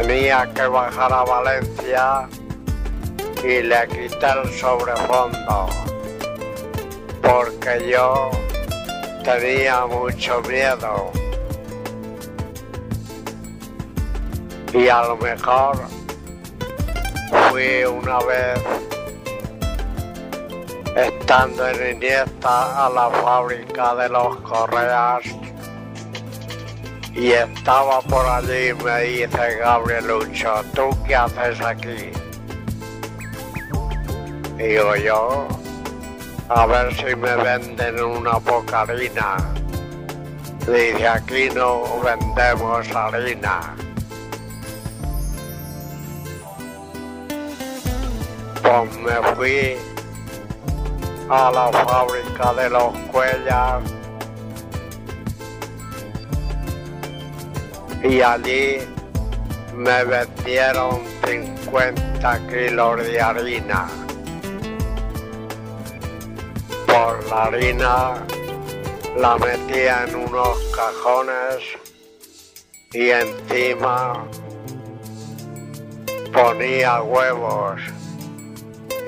tenía que bajar a Valencia y le quité el sobrefondo porque yo tenía mucho miedo. Y a lo mejor fui una vez estando en Iniesta a la fábrica de los Correas y estaba por allí me dice Gabrielucho, ¿tú qué haces aquí? Digo yo, a ver si me venden una poca harina. Dice, aquí no vendemos harina. Pues me fui a la fábrica de los Cuellas y allí me vendieron 50 kilos de harina. Por la harina la metía en unos cajones y encima ponía huevos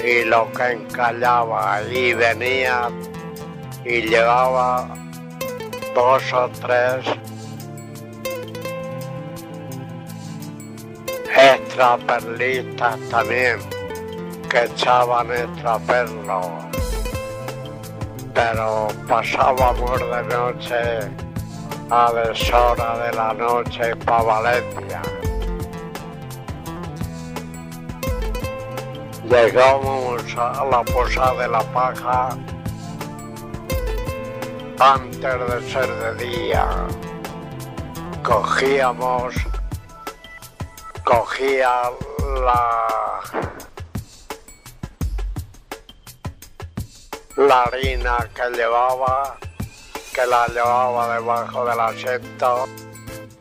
y lo que encallaba y venía y llevaba dos o tres extraperlistas también que echaban extraperlos. Pero pasábamos de noche a deshora de la noche para Valencia. Llegamos a la posada de la paja antes de ser de día. Cogíamos cogía la, la harina que llevaba, que la llevaba debajo del asiento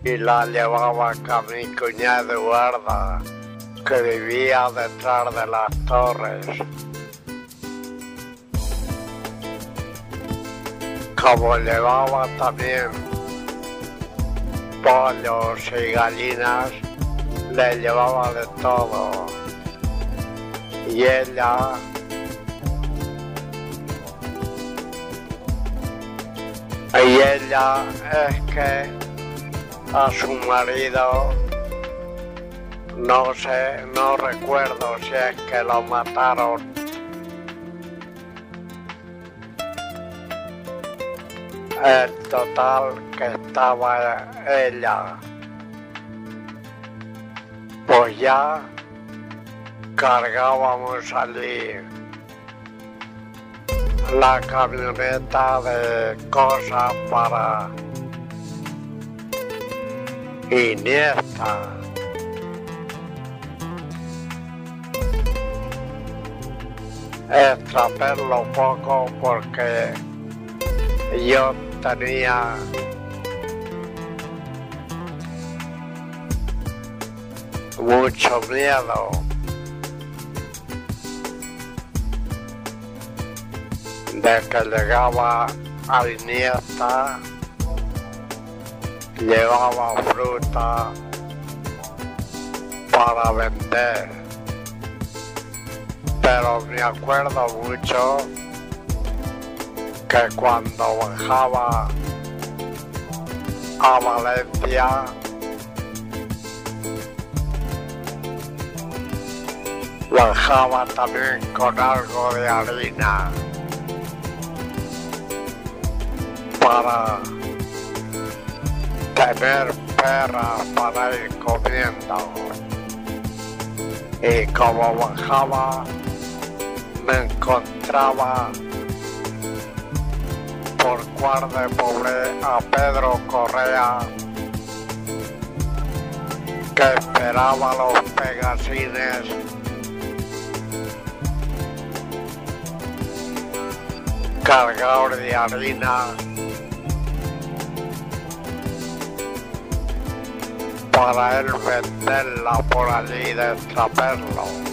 y la llevaba a mi cuñada Eduarda, que vivía detrás de las torres. Como llevaba también pollos y gallinas, le llevaba de todo. Y ella y ella es que a su marido no sé, no recuerdo si es que lo mataron. El total que estaba ella ya cargábamos allí la camioneta de cosas para Iniesta. Extraperlo poco porque yo tenía mucho miedo. De que llegaba a Iniesta, llevaba fruta para vender. Pero me acuerdo mucho que cuando bajaba a Valencia, bajaba también con algo de harina para tener perras para ir comiendo. Y como bajaba, me encontraba por cuar de pobre a Pedro Correa que esperaba los pegasines cargador de harina para él venderla por allí de extraperlo.